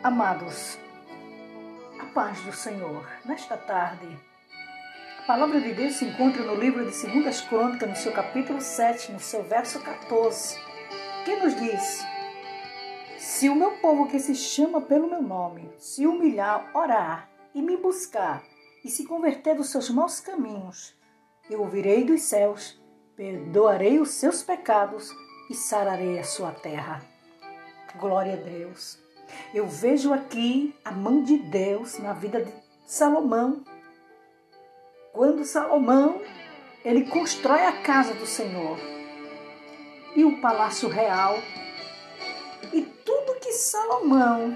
Amados, a paz do Senhor, nesta tarde, a palavra de Deus se encontra no livro de 2 Crônicas, no seu capítulo 7, no seu verso 14, que nos diz: Se o meu povo que se chama pelo meu nome se humilhar, orar e me buscar e se converter dos seus maus caminhos, eu ouvirei dos céus, perdoarei os seus pecados e sararei a sua terra. Glória a Deus. Eu vejo aqui a mão de Deus na vida de Salomão. Quando Salomão ele constrói a casa do Senhor e o palácio real e tudo que Salomão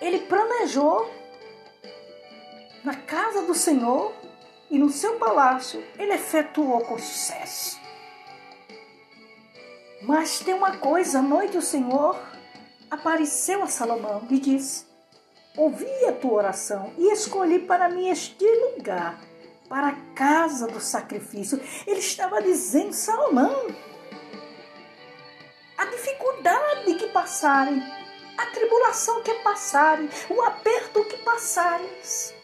ele planejou na casa do Senhor e no seu palácio, ele efetuou com sucesso. Mas tem uma coisa, à noite o Senhor apareceu a Salomão e disse: Ouvi a tua oração e escolhi para mim este lugar, para a casa do sacrifício. Ele estava dizendo, Salomão, a dificuldade que passarem, a tribulação que passarem, o aperto que passares,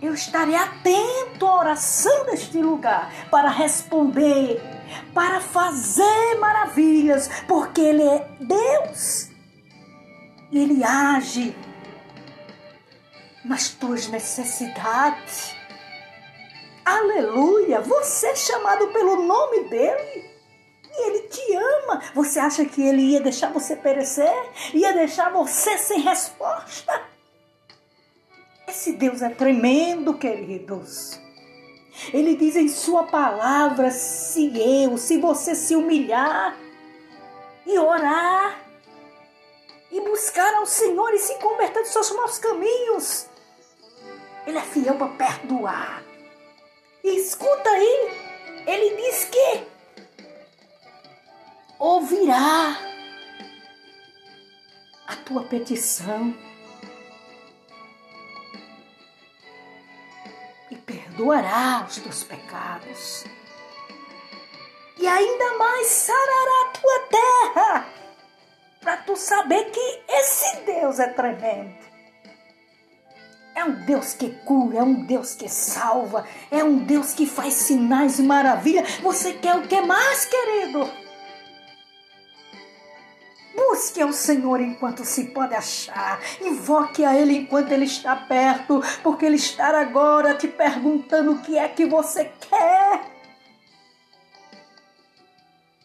eu estarei atento à oração deste lugar para responder, para fazer maravilhas, porque Ele é Deus Ele age nas tuas necessidades. Aleluia! Você é chamado pelo nome dEle. E ele te ama. Você acha que ele ia deixar você perecer? Ia deixar você sem resposta? Esse Deus é tremendo, queridos. Ele diz em Sua palavra: se eu, se você se humilhar e orar e buscar ao Senhor e se converter dos seus maus caminhos, Ele é fiel para perdoar. E escuta aí, Ele diz que ouvirá a tua petição perdoará os teus pecados. E ainda mais sarará a tua terra, para tu saber que esse Deus é tremendo. É um Deus que cura, é um Deus que salva, é um Deus que faz sinais e maravilhas. Você quer o que mais, querido? Busque ao Senhor enquanto se pode achar. Invoque a Ele enquanto Ele está perto, porque Ele está agora te perguntando o que é que você quer.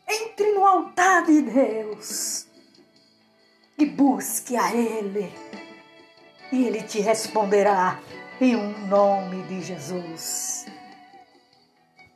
Entre no altar de Deus e busque a Ele, e Ele te responderá em um nome de Jesus.